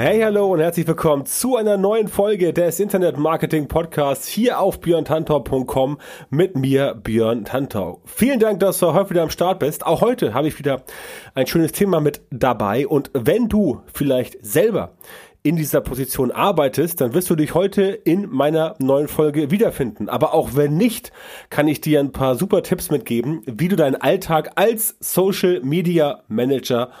Hey, hallo und herzlich willkommen zu einer neuen Folge des Internet Marketing Podcasts hier auf björntantau.com mit mir, Björn Tantau. Vielen Dank, dass du heute wieder am Start bist. Auch heute habe ich wieder ein schönes Thema mit dabei und wenn du vielleicht selber in dieser Position arbeitest, dann wirst du dich heute in meiner neuen Folge wiederfinden. Aber auch wenn nicht, kann ich dir ein paar super Tipps mitgeben, wie du deinen Alltag als Social Media Manager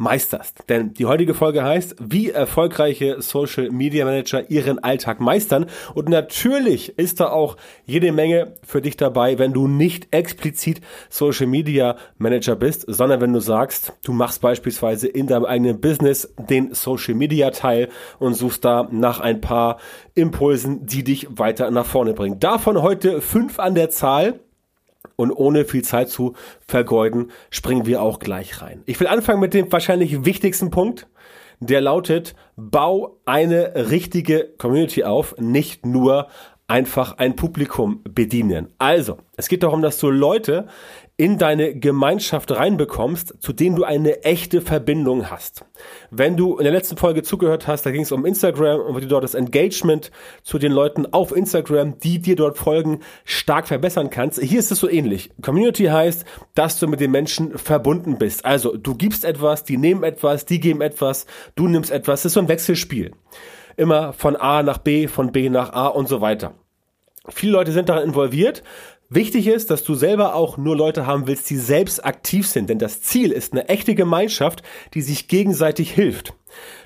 meisterst. Denn die heutige Folge heißt, wie erfolgreiche Social Media Manager ihren Alltag meistern. Und natürlich ist da auch jede Menge für dich dabei, wenn du nicht explizit Social Media Manager bist, sondern wenn du sagst, du machst beispielsweise in deinem eigenen Business den Social Media Teil und suchst da nach ein paar Impulsen, die dich weiter nach vorne bringen. Davon heute fünf an der Zahl. Und ohne viel Zeit zu vergeuden, springen wir auch gleich rein. Ich will anfangen mit dem wahrscheinlich wichtigsten Punkt. Der lautet, bau eine richtige Community auf, nicht nur einfach ein Publikum bedienen. Also, es geht darum, dass du Leute in deine Gemeinschaft reinbekommst, zu denen du eine echte Verbindung hast. Wenn du in der letzten Folge zugehört hast, da ging es um Instagram und wie du dort das Engagement zu den Leuten auf Instagram, die dir dort folgen, stark verbessern kannst. Hier ist es so ähnlich. Community heißt, dass du mit den Menschen verbunden bist. Also du gibst etwas, die nehmen etwas, die geben etwas, du nimmst etwas. Das ist so ein Wechselspiel. Immer von A nach B, von B nach A und so weiter. Viele Leute sind daran involviert. Wichtig ist, dass du selber auch nur Leute haben willst, die selbst aktiv sind, denn das Ziel ist eine echte Gemeinschaft, die sich gegenseitig hilft.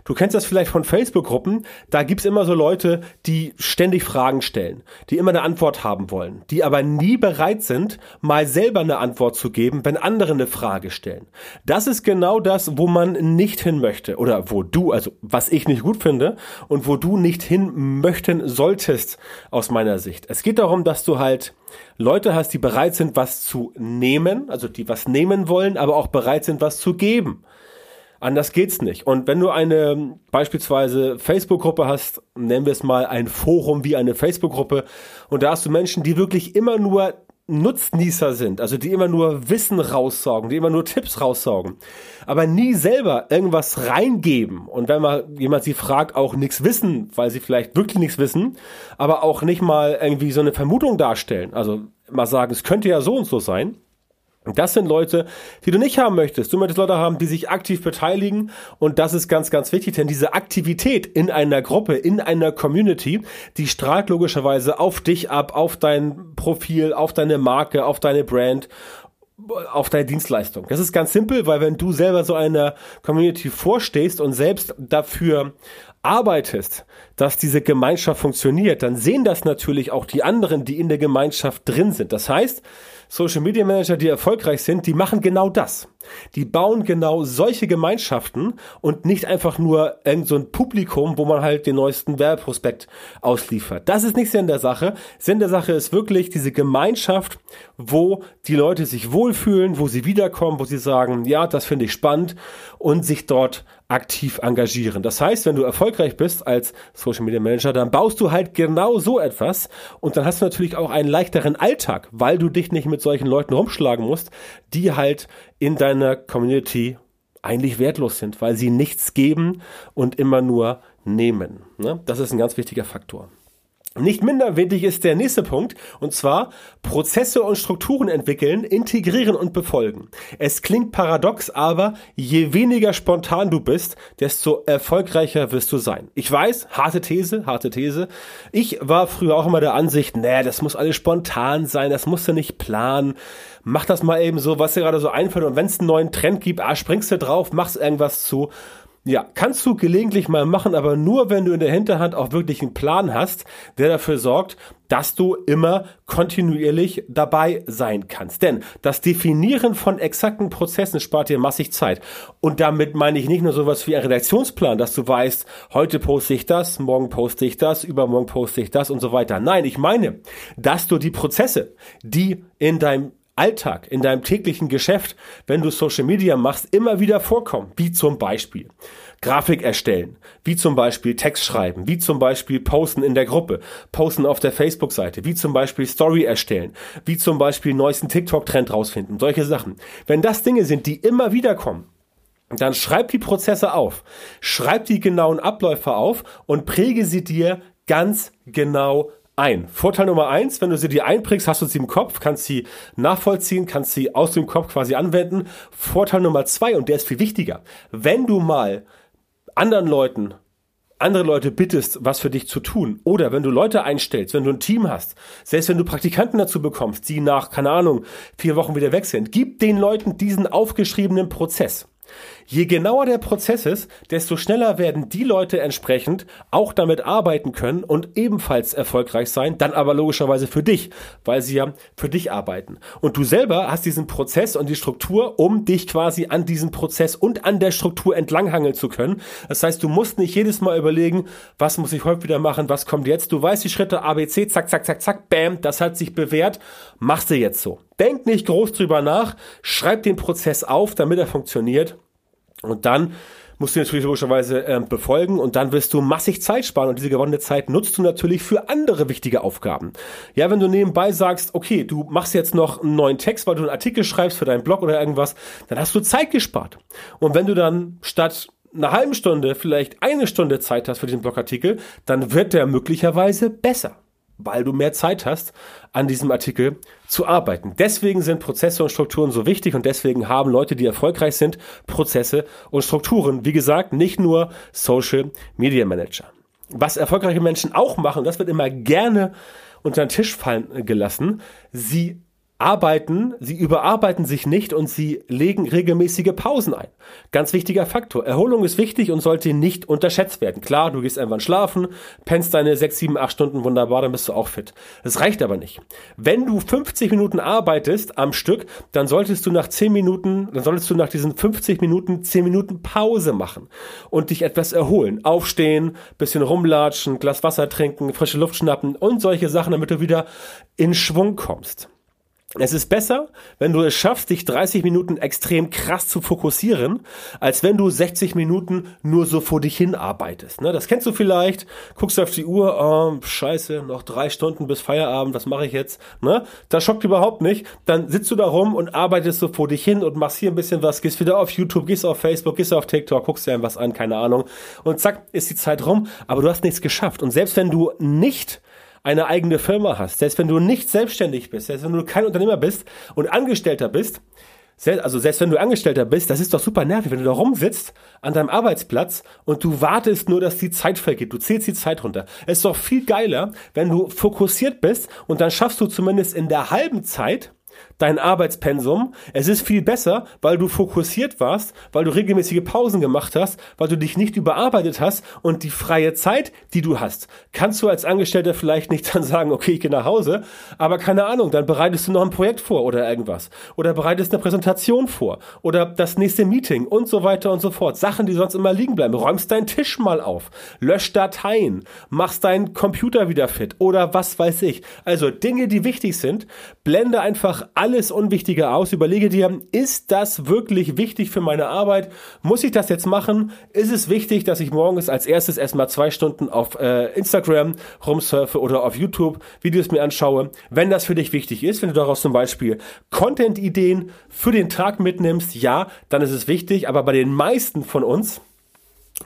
Du kennst das vielleicht von Facebook-Gruppen, da gibt's immer so Leute, die ständig Fragen stellen, die immer eine Antwort haben wollen, die aber nie bereit sind, mal selber eine Antwort zu geben, wenn andere eine Frage stellen. Das ist genau das, wo man nicht hin möchte oder wo du, also was ich nicht gut finde und wo du nicht hin möchten solltest aus meiner Sicht. Es geht darum, dass du halt Leute hast, die bereit sind, was zu nehmen, also die was nehmen wollen, aber auch bereit sind, was zu geben. Anders geht's nicht. Und wenn du eine beispielsweise Facebook-Gruppe hast, nennen wir es mal ein Forum wie eine Facebook-Gruppe, und da hast du Menschen, die wirklich immer nur Nutznießer sind, also die immer nur Wissen raussaugen, die immer nur Tipps raussaugen, aber nie selber irgendwas reingeben. Und wenn mal jemand sie fragt, auch nichts wissen, weil sie vielleicht wirklich nichts wissen, aber auch nicht mal irgendwie so eine Vermutung darstellen, also mal sagen, es könnte ja so und so sein, das sind Leute, die du nicht haben möchtest. Du möchtest Leute haben, die sich aktiv beteiligen. Und das ist ganz, ganz wichtig, denn diese Aktivität in einer Gruppe, in einer Community, die strahlt logischerweise auf dich ab, auf dein Profil, auf deine Marke, auf deine Brand auf deine Dienstleistung. Das ist ganz simpel, weil wenn du selber so einer Community vorstehst und selbst dafür arbeitest, dass diese Gemeinschaft funktioniert, dann sehen das natürlich auch die anderen, die in der Gemeinschaft drin sind. Das heißt, Social Media Manager, die erfolgreich sind, die machen genau das. Die bauen genau solche Gemeinschaften und nicht einfach nur irgend so ein Publikum, wo man halt den neuesten Werbeprospekt ausliefert. Das ist nicht Sinn der Sache. Sinn der Sache ist wirklich diese Gemeinschaft, wo die Leute sich wohlfühlen, wo sie wiederkommen, wo sie sagen, ja, das finde ich spannend und sich dort aktiv engagieren. Das heißt, wenn du erfolgreich bist als Social Media Manager, dann baust du halt genau so etwas und dann hast du natürlich auch einen leichteren Alltag, weil du dich nicht mit solchen Leuten rumschlagen musst, die halt in deiner Community eigentlich wertlos sind, weil sie nichts geben und immer nur nehmen. Ne? Das ist ein ganz wichtiger Faktor. Nicht minder wichtig ist der nächste Punkt, und zwar Prozesse und Strukturen entwickeln, integrieren und befolgen. Es klingt paradox, aber je weniger spontan du bist, desto erfolgreicher wirst du sein. Ich weiß, harte These, harte These. Ich war früher auch immer der Ansicht, nee, das muss alles spontan sein, das musst du nicht planen. Mach das mal eben so, was dir gerade so einfällt. Und wenn es einen neuen Trend gibt, ah, springst du drauf, machst irgendwas zu. Ja, kannst du gelegentlich mal machen, aber nur, wenn du in der Hinterhand auch wirklich einen Plan hast, der dafür sorgt, dass du immer kontinuierlich dabei sein kannst. Denn das Definieren von exakten Prozessen spart dir massig Zeit. Und damit meine ich nicht nur sowas wie ein Redaktionsplan, dass du weißt, heute poste ich das, morgen poste ich das, übermorgen poste ich das und so weiter. Nein, ich meine, dass du die Prozesse, die in deinem Alltag, in deinem täglichen Geschäft, wenn du Social Media machst, immer wieder vorkommen. Wie zum Beispiel Grafik erstellen, wie zum Beispiel Text schreiben, wie zum Beispiel posten in der Gruppe, posten auf der Facebook-Seite, wie zum Beispiel Story erstellen, wie zum Beispiel neuesten TikTok-Trend rausfinden, solche Sachen. Wenn das Dinge sind, die immer wieder kommen, dann schreib die Prozesse auf, schreib die genauen Abläufe auf und präge sie dir ganz genau ein. Vorteil Nummer eins, wenn du sie dir einprägst, hast du sie im Kopf, kannst sie nachvollziehen, kannst sie aus dem Kopf quasi anwenden. Vorteil Nummer zwei, und der ist viel wichtiger, wenn du mal anderen Leuten andere Leute bittest, was für dich zu tun. Oder wenn du Leute einstellst, wenn du ein Team hast, selbst wenn du Praktikanten dazu bekommst, die nach, keine Ahnung, vier Wochen wieder weg sind, gib den Leuten diesen aufgeschriebenen Prozess. Je genauer der Prozess ist, desto schneller werden die Leute entsprechend auch damit arbeiten können und ebenfalls erfolgreich sein, dann aber logischerweise für dich, weil sie ja für dich arbeiten. Und du selber hast diesen Prozess und die Struktur, um dich quasi an diesem Prozess und an der Struktur entlanghangeln zu können. Das heißt, du musst nicht jedes Mal überlegen, was muss ich heute wieder machen, was kommt jetzt. Du weißt die Schritte ABC, zack, zack, zack, zack, bam, das hat sich bewährt, machst du jetzt so. Denk nicht groß drüber nach, schreib den Prozess auf, damit er funktioniert und dann musst du natürlich logischerweise äh, befolgen und dann wirst du massig Zeit sparen und diese gewonnene Zeit nutzt du natürlich für andere wichtige Aufgaben. Ja, wenn du nebenbei sagst, okay, du machst jetzt noch einen neuen Text, weil du einen Artikel schreibst für deinen Blog oder irgendwas, dann hast du Zeit gespart. Und wenn du dann statt einer halben Stunde vielleicht eine Stunde Zeit hast für diesen Blogartikel, dann wird der möglicherweise besser weil du mehr Zeit hast, an diesem Artikel zu arbeiten. Deswegen sind Prozesse und Strukturen so wichtig und deswegen haben Leute, die erfolgreich sind, Prozesse und Strukturen. Wie gesagt, nicht nur Social Media Manager. Was erfolgreiche Menschen auch machen, das wird immer gerne unter den Tisch fallen gelassen, sie arbeiten, sie überarbeiten sich nicht und sie legen regelmäßige Pausen ein. Ganz wichtiger Faktor. Erholung ist wichtig und sollte nicht unterschätzt werden. Klar, du gehst irgendwann schlafen, pennst deine 6, 7, 8 Stunden wunderbar, dann bist du auch fit. Das reicht aber nicht. Wenn du 50 Minuten arbeitest am Stück, dann solltest du nach 10 Minuten, dann solltest du nach diesen 50 Minuten 10 Minuten Pause machen und dich etwas erholen. Aufstehen, bisschen rumlatschen, Glas Wasser trinken, frische Luft schnappen und solche Sachen, damit du wieder in Schwung kommst. Es ist besser, wenn du es schaffst, dich 30 Minuten extrem krass zu fokussieren, als wenn du 60 Minuten nur so vor dich hin arbeitest. Ne? Das kennst du vielleicht, guckst auf die Uhr, oh, scheiße, noch drei Stunden bis Feierabend, was mache ich jetzt? Ne? Das schockt überhaupt nicht. Dann sitzt du da rum und arbeitest so vor dich hin und machst hier ein bisschen was, gehst wieder auf YouTube, gehst auf Facebook, gehst auf TikTok, guckst dir irgendwas an, keine Ahnung. Und zack, ist die Zeit rum, aber du hast nichts geschafft. Und selbst wenn du nicht eine eigene Firma hast, selbst wenn du nicht selbstständig bist, selbst wenn du kein Unternehmer bist und Angestellter bist, also selbst wenn du Angestellter bist, das ist doch super nervig, wenn du da rumsitzt an deinem Arbeitsplatz und du wartest nur, dass die Zeit vergeht. Du zählst die Zeit runter. Es ist doch viel geiler, wenn du fokussiert bist und dann schaffst du zumindest in der halben Zeit dein Arbeitspensum. Es ist viel besser, weil du fokussiert warst, weil du regelmäßige Pausen gemacht hast, weil du dich nicht überarbeitet hast und die freie Zeit, die du hast, kannst du als Angestellter vielleicht nicht dann sagen, okay, ich gehe nach Hause, aber keine Ahnung, dann bereitest du noch ein Projekt vor oder irgendwas oder bereitest eine Präsentation vor oder das nächste Meeting und so weiter und so fort. Sachen, die sonst immer liegen bleiben. Räumst deinen Tisch mal auf, löscht Dateien, machst deinen Computer wieder fit oder was weiß ich. Also Dinge, die wichtig sind, blende einfach alles Unwichtige aus. Überlege dir, ist das wirklich wichtig für meine Arbeit? Muss ich das jetzt machen? Ist es wichtig, dass ich morgens als erstes erstmal zwei Stunden auf äh, Instagram rumsurfe oder auf YouTube Videos mir anschaue? Wenn das für dich wichtig ist, wenn du daraus zum Beispiel Content-Ideen für den Tag mitnimmst, ja, dann ist es wichtig. Aber bei den meisten von uns,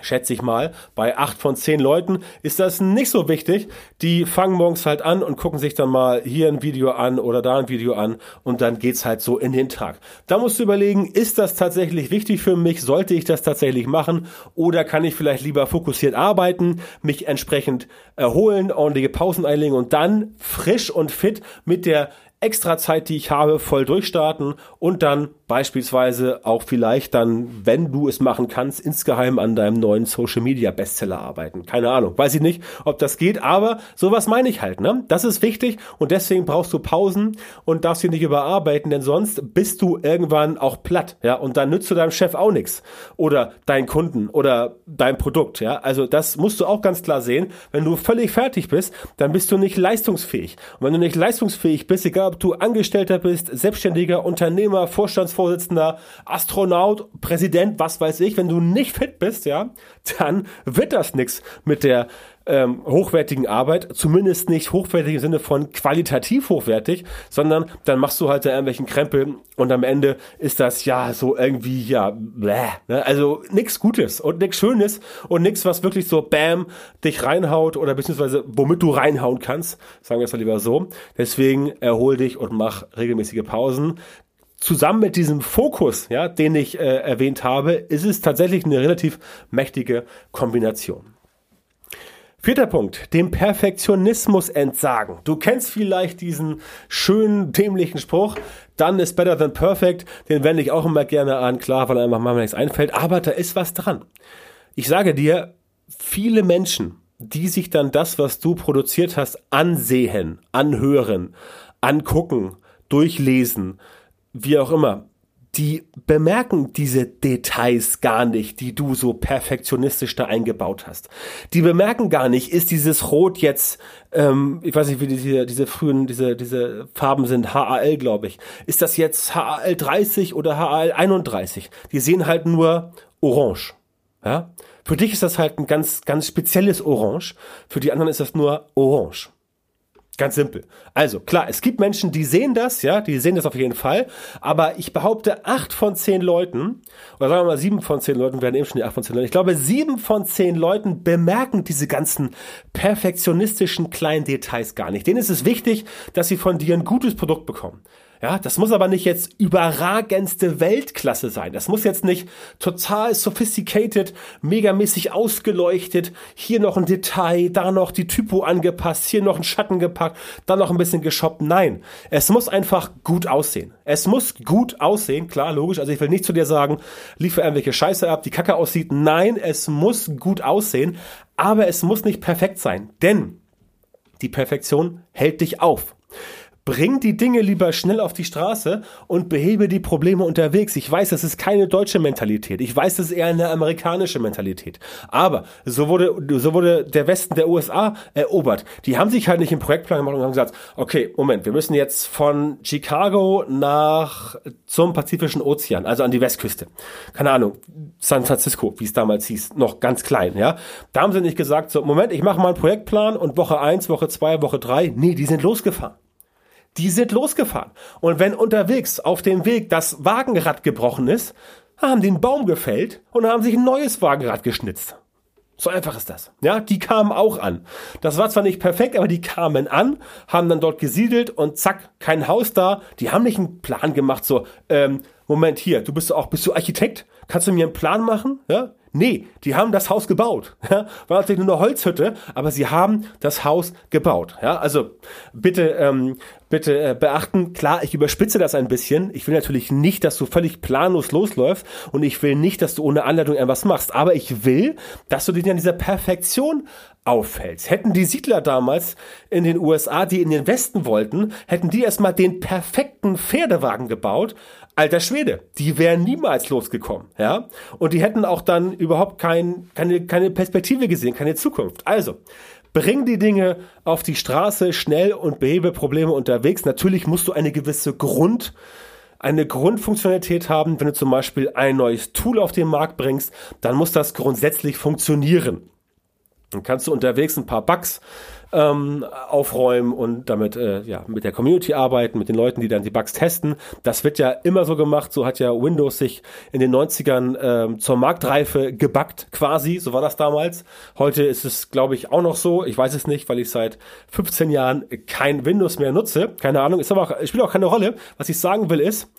schätze ich mal, bei acht von zehn Leuten ist das nicht so wichtig. Die fangen morgens halt an und gucken sich dann mal hier ein Video an oder da ein Video an und dann geht's halt so in den Tag. Da musst du überlegen, ist das tatsächlich wichtig für mich? Sollte ich das tatsächlich machen? Oder kann ich vielleicht lieber fokussiert arbeiten, mich entsprechend erholen, ordentliche Pausen einlegen und dann frisch und fit mit der extra Zeit, die ich habe, voll durchstarten und dann beispielsweise auch vielleicht dann, wenn du es machen kannst, insgeheim an deinem neuen Social Media Bestseller arbeiten. Keine Ahnung, weiß ich nicht, ob das geht, aber sowas meine ich halt, ne? Das ist wichtig und deswegen brauchst du Pausen und darfst sie nicht überarbeiten, denn sonst bist du irgendwann auch platt, ja? Und dann nützt du deinem Chef auch nichts oder deinen Kunden oder dein Produkt, ja? Also das musst du auch ganz klar sehen. Wenn du völlig fertig bist, dann bist du nicht leistungsfähig. Und wenn du nicht leistungsfähig bist, egal ob du Angestellter bist, Selbstständiger, Unternehmer, Vorstands Vorstandsvorsitzender, Astronaut, Präsident, was weiß ich, wenn du nicht fit bist, ja, dann wird das nichts mit der ähm, hochwertigen Arbeit, zumindest nicht hochwertig im Sinne von qualitativ hochwertig, sondern dann machst du halt da irgendwelchen Krempel und am Ende ist das ja so irgendwie, ja, bläh, ne? also nichts Gutes und nichts Schönes und nichts, was wirklich so bam dich reinhaut oder beziehungsweise womit du reinhauen kannst, sagen wir es mal lieber so. Deswegen erhol dich und mach regelmäßige Pausen zusammen mit diesem Fokus, ja, den ich äh, erwähnt habe, ist es tatsächlich eine relativ mächtige Kombination. Vierter Punkt, dem Perfektionismus entsagen. Du kennst vielleicht diesen schönen, dämlichen Spruch, dann ist better than perfect, den wende ich auch immer gerne an, klar, weil einfach mal nichts einfällt, aber da ist was dran. Ich sage dir, viele Menschen, die sich dann das, was du produziert hast, ansehen, anhören, angucken, durchlesen, wie auch immer, die bemerken diese Details gar nicht, die du so perfektionistisch da eingebaut hast. Die bemerken gar nicht, ist dieses Rot jetzt, ähm, ich weiß nicht, wie diese, diese frühen, diese, diese Farben sind, HAL, glaube ich. Ist das jetzt HAL 30 oder HAL 31? Die sehen halt nur orange. Ja? Für dich ist das halt ein ganz, ganz spezielles Orange. Für die anderen ist das nur orange. Ganz simpel. Also klar, es gibt Menschen, die sehen das, ja, die sehen das auf jeden Fall. Aber ich behaupte, acht von zehn Leuten, oder sagen wir mal sieben von zehn Leuten werden eben schon die acht von zehn Leuten. Ich glaube, sieben von zehn Leuten bemerken diese ganzen perfektionistischen kleinen Details gar nicht. Denen ist es wichtig, dass sie von dir ein gutes Produkt bekommen. Ja, das muss aber nicht jetzt überragendste Weltklasse sein. Das muss jetzt nicht total sophisticated, megamäßig ausgeleuchtet, hier noch ein Detail, da noch die Typo angepasst, hier noch ein Schatten gepackt, da noch ein bisschen geshoppt. Nein, es muss einfach gut aussehen. Es muss gut aussehen, klar, logisch. Also ich will nicht zu dir sagen, liefer irgendwelche Scheiße ab, die kacke aussieht. Nein, es muss gut aussehen, aber es muss nicht perfekt sein, denn die Perfektion hält dich auf. Bring die Dinge lieber schnell auf die Straße und behebe die Probleme unterwegs. Ich weiß, das ist keine deutsche Mentalität. Ich weiß, das ist eher eine amerikanische Mentalität. Aber so wurde, so wurde der Westen der USA erobert. Die haben sich halt nicht im Projektplan gemacht und haben gesagt, okay, Moment, wir müssen jetzt von Chicago nach zum Pazifischen Ozean, also an die Westküste. Keine Ahnung, San Francisco, wie es damals hieß, noch ganz klein, ja. Da haben sie nicht gesagt, so, Moment, ich mache mal einen Projektplan und Woche eins, Woche zwei, Woche drei. Nee, die sind losgefahren die sind losgefahren. Und wenn unterwegs auf dem Weg das Wagenrad gebrochen ist, haben einen Baum gefällt und haben sich ein neues Wagenrad geschnitzt. So einfach ist das. Ja, die kamen auch an. Das war zwar nicht perfekt, aber die kamen an, haben dann dort gesiedelt und zack, kein Haus da. Die haben nicht einen Plan gemacht, so, ähm, Moment hier, du bist auch, bist du Architekt? Kannst du mir einen Plan machen? Ja? Nee, die haben das Haus gebaut. Ja, war natürlich nur eine Holzhütte, aber sie haben das Haus gebaut. Ja, also bitte, ähm, bitte äh, beachten, klar, ich überspitze das ein bisschen. Ich will natürlich nicht, dass du völlig planlos losläufst und ich will nicht, dass du ohne Anleitung etwas machst, aber ich will, dass du dich an dieser Perfektion auffällst. Hätten die Siedler damals in den USA, die in den Westen wollten, hätten die erstmal den perfekten Pferdewagen gebaut, alter Schwede, die wären niemals losgekommen, ja. Und die hätten auch dann überhaupt kein, keine, keine Perspektive gesehen, keine Zukunft. Also, bring die Dinge auf die Straße schnell und behebe Probleme unterwegs. Natürlich musst du eine gewisse Grund, eine Grundfunktionalität haben. Wenn du zum Beispiel ein neues Tool auf den Markt bringst, dann muss das grundsätzlich funktionieren. Dann kannst du unterwegs ein paar Bugs ähm, aufräumen und damit äh, ja mit der Community arbeiten, mit den Leuten, die dann die Bugs testen. Das wird ja immer so gemacht. So hat ja Windows sich in den 90ern ähm, zur Marktreife gebackt, quasi. So war das damals. Heute ist es, glaube ich, auch noch so. Ich weiß es nicht, weil ich seit 15 Jahren kein Windows mehr nutze. Keine Ahnung. Ist aber auch, spielt auch keine Rolle. Was ich sagen will ist,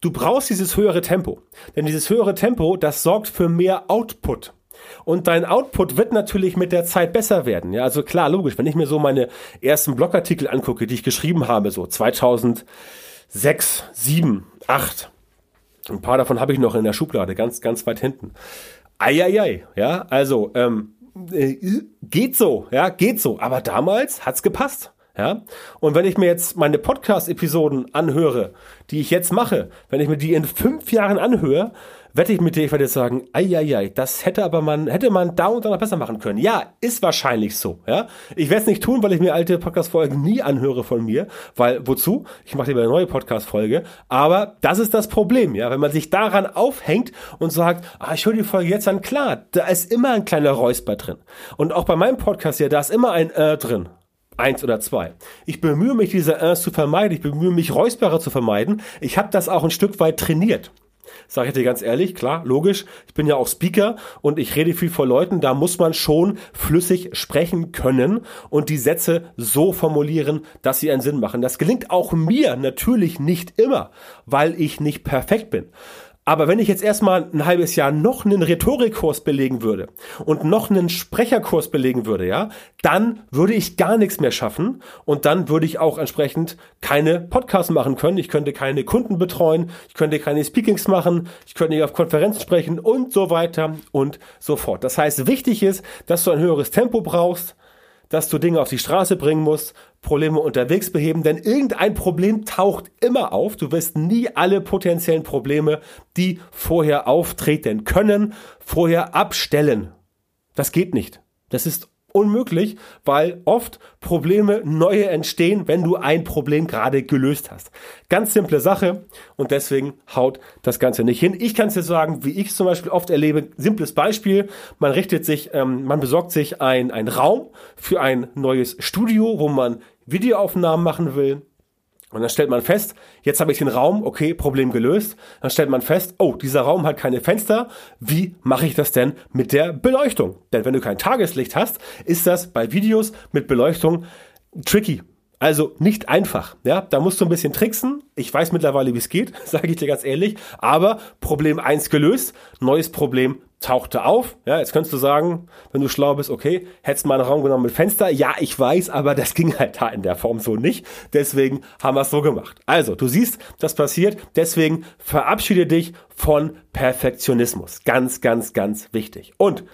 du brauchst dieses höhere Tempo. Denn dieses höhere Tempo, das sorgt für mehr Output. Und dein Output wird natürlich mit der Zeit besser werden. Ja, also klar, logisch. Wenn ich mir so meine ersten Blogartikel angucke, die ich geschrieben habe, so 2006, 7, 8, Ein paar davon habe ich noch in der Schublade, ganz, ganz weit hinten. Eieiei, ja, also, ähm, äh, geht so, ja, geht so. Aber damals hat's gepasst. Ja? Und wenn ich mir jetzt meine Podcast-Episoden anhöre, die ich jetzt mache, wenn ich mir die in fünf Jahren anhöre, wette ich mit dir, ich werde jetzt sagen, ei, das hätte aber man, hätte man da und da noch besser machen können. Ja, ist wahrscheinlich so, ja. Ich werde es nicht tun, weil ich mir alte Podcast-Folgen nie anhöre von mir, weil, wozu? Ich mache lieber eine neue Podcast-Folge, aber das ist das Problem, ja. Wenn man sich daran aufhängt und sagt, ah, ich höre die Folge jetzt an, klar, da ist immer ein kleiner Räusper drin. Und auch bei meinem Podcast hier, da ist immer ein äh drin eins oder zwei. Ich bemühe mich, diese Ers zu vermeiden. Ich bemühe mich, Räusperer zu vermeiden. Ich habe das auch ein Stück weit trainiert. Sag ich dir ganz ehrlich, klar, logisch. Ich bin ja auch Speaker und ich rede viel vor Leuten. Da muss man schon flüssig sprechen können und die Sätze so formulieren, dass sie einen Sinn machen. Das gelingt auch mir natürlich nicht immer, weil ich nicht perfekt bin. Aber wenn ich jetzt erstmal ein halbes Jahr noch einen Rhetorikkurs belegen würde und noch einen Sprecherkurs belegen würde, ja, dann würde ich gar nichts mehr schaffen und dann würde ich auch entsprechend keine Podcasts machen können. Ich könnte keine Kunden betreuen, ich könnte keine Speakings machen, ich könnte nicht auf Konferenzen sprechen und so weiter und so fort. Das heißt, wichtig ist, dass du ein höheres Tempo brauchst, dass du Dinge auf die Straße bringen musst, Probleme unterwegs beheben, denn irgendein Problem taucht immer auf. Du wirst nie alle potenziellen Probleme, die vorher auftreten können, vorher abstellen. Das geht nicht. Das ist unmöglich, weil oft Probleme neue entstehen, wenn du ein Problem gerade gelöst hast. Ganz simple Sache und deswegen haut das Ganze nicht hin. Ich kann es dir sagen, wie ich zum Beispiel oft erlebe. Simples Beispiel, man richtet sich, ähm, man besorgt sich ein, ein Raum für ein neues Studio, wo man Videoaufnahmen machen will und dann stellt man fest, jetzt habe ich den Raum, okay, Problem gelöst. Dann stellt man fest, oh, dieser Raum hat keine Fenster. Wie mache ich das denn mit der Beleuchtung? Denn wenn du kein Tageslicht hast, ist das bei Videos mit Beleuchtung tricky. Also nicht einfach, ja, da musst du ein bisschen tricksen. Ich weiß mittlerweile, wie es geht, sage ich dir ganz ehrlich, aber Problem eins gelöst, neues Problem tauchte auf. Ja, jetzt könntest du sagen, wenn du schlau bist, okay, hättest mal einen Raum genommen mit Fenster. Ja, ich weiß, aber das ging halt da in der Form so nicht. Deswegen haben wir es so gemacht. Also, du siehst, das passiert. Deswegen verabschiede dich von Perfektionismus. Ganz, ganz, ganz wichtig. Und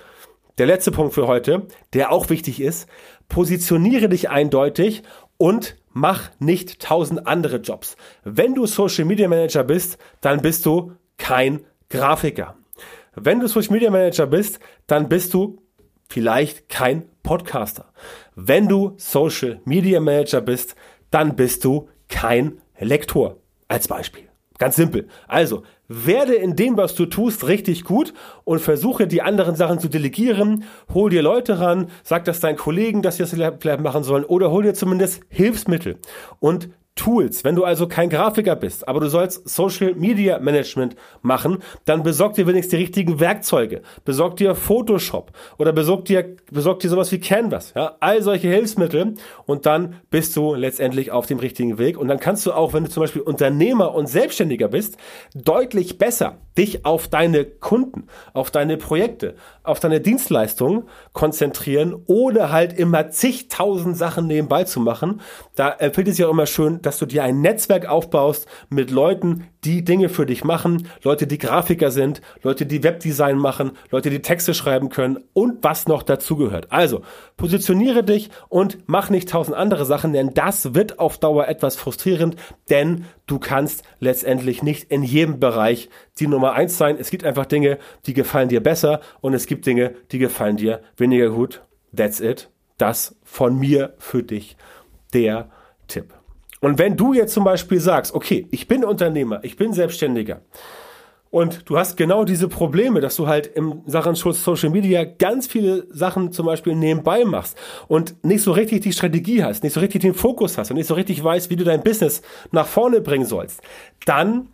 der letzte Punkt für heute, der auch wichtig ist, positioniere dich eindeutig und mach nicht tausend andere Jobs. Wenn du Social Media Manager bist, dann bist du kein Grafiker. Wenn du Social Media Manager bist, dann bist du vielleicht kein Podcaster. Wenn du Social Media Manager bist, dann bist du kein Lektor. Als Beispiel. Ganz simpel. Also, werde in dem, was du tust, richtig gut und versuche die anderen Sachen zu delegieren. Hol dir Leute ran, sag das deinen Kollegen, dass sie das vielleicht machen sollen oder hol dir zumindest Hilfsmittel und Tools. Wenn du also kein Grafiker bist, aber du sollst Social Media Management machen, dann besorg dir wenigstens die richtigen Werkzeuge. Besorg dir Photoshop oder besorg dir, besorg dir sowas wie Canvas. Ja, all solche Hilfsmittel und dann bist du letztendlich auf dem richtigen Weg. Und dann kannst du auch, wenn du zum Beispiel Unternehmer und Selbstständiger bist, deutlich besser dich auf deine Kunden, auf deine Projekte, auf deine Dienstleistungen konzentrieren, ohne halt immer zigtausend Sachen nebenbei zu machen. Da empfiehlt es sich auch immer schön, dass du dir ein Netzwerk aufbaust mit Leuten, die Dinge für dich machen, Leute, die Grafiker sind, Leute, die Webdesign machen, Leute, die Texte schreiben können und was noch dazugehört. Also, positioniere dich und mach nicht tausend andere Sachen, denn das wird auf Dauer etwas frustrierend, denn du kannst letztendlich nicht in jedem Bereich die Nummer eins sein. Es gibt einfach Dinge, die gefallen dir besser und es gibt Dinge, die gefallen dir weniger gut. That's it. Das von mir für dich der Tipp. Und wenn du jetzt zum Beispiel sagst, okay, ich bin Unternehmer, ich bin Selbstständiger und du hast genau diese Probleme, dass du halt im Sachen Social Media ganz viele Sachen zum Beispiel nebenbei machst und nicht so richtig die Strategie hast, nicht so richtig den Fokus hast und nicht so richtig weißt, wie du dein Business nach vorne bringen sollst, dann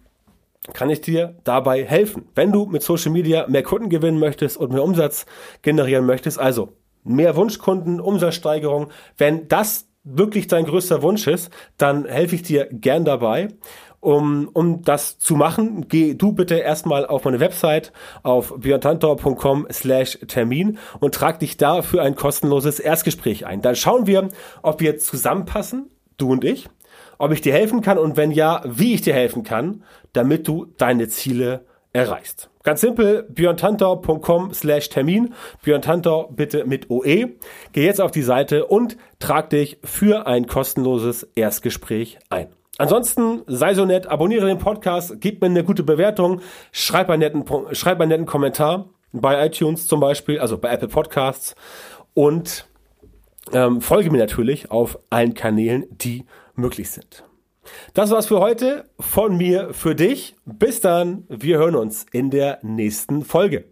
kann ich dir dabei helfen. Wenn du mit Social Media mehr Kunden gewinnen möchtest und mehr Umsatz generieren möchtest, also mehr Wunschkunden, Umsatzsteigerung, wenn das wirklich dein größter Wunsch ist, dann helfe ich dir gern dabei. Um, um das zu machen, geh du bitte erstmal auf meine Website auf björntantor.com slash Termin und trag dich da für ein kostenloses Erstgespräch ein. Dann schauen wir, ob wir zusammenpassen, du und ich, ob ich dir helfen kann und wenn ja, wie ich dir helfen kann, damit du deine Ziele erreichst. Ganz simpel, björntantau.com slash Termin. Björn Tantau bitte mit OE. Geh jetzt auf die Seite und trag dich für ein kostenloses Erstgespräch ein. Ansonsten sei so nett, abonniere den Podcast, gib mir eine gute Bewertung, schreib einen netten, schreib einen netten Kommentar bei iTunes zum Beispiel, also bei Apple Podcasts und ähm, folge mir natürlich auf allen Kanälen, die möglich sind. Das war's für heute von mir für dich. Bis dann, wir hören uns in der nächsten Folge.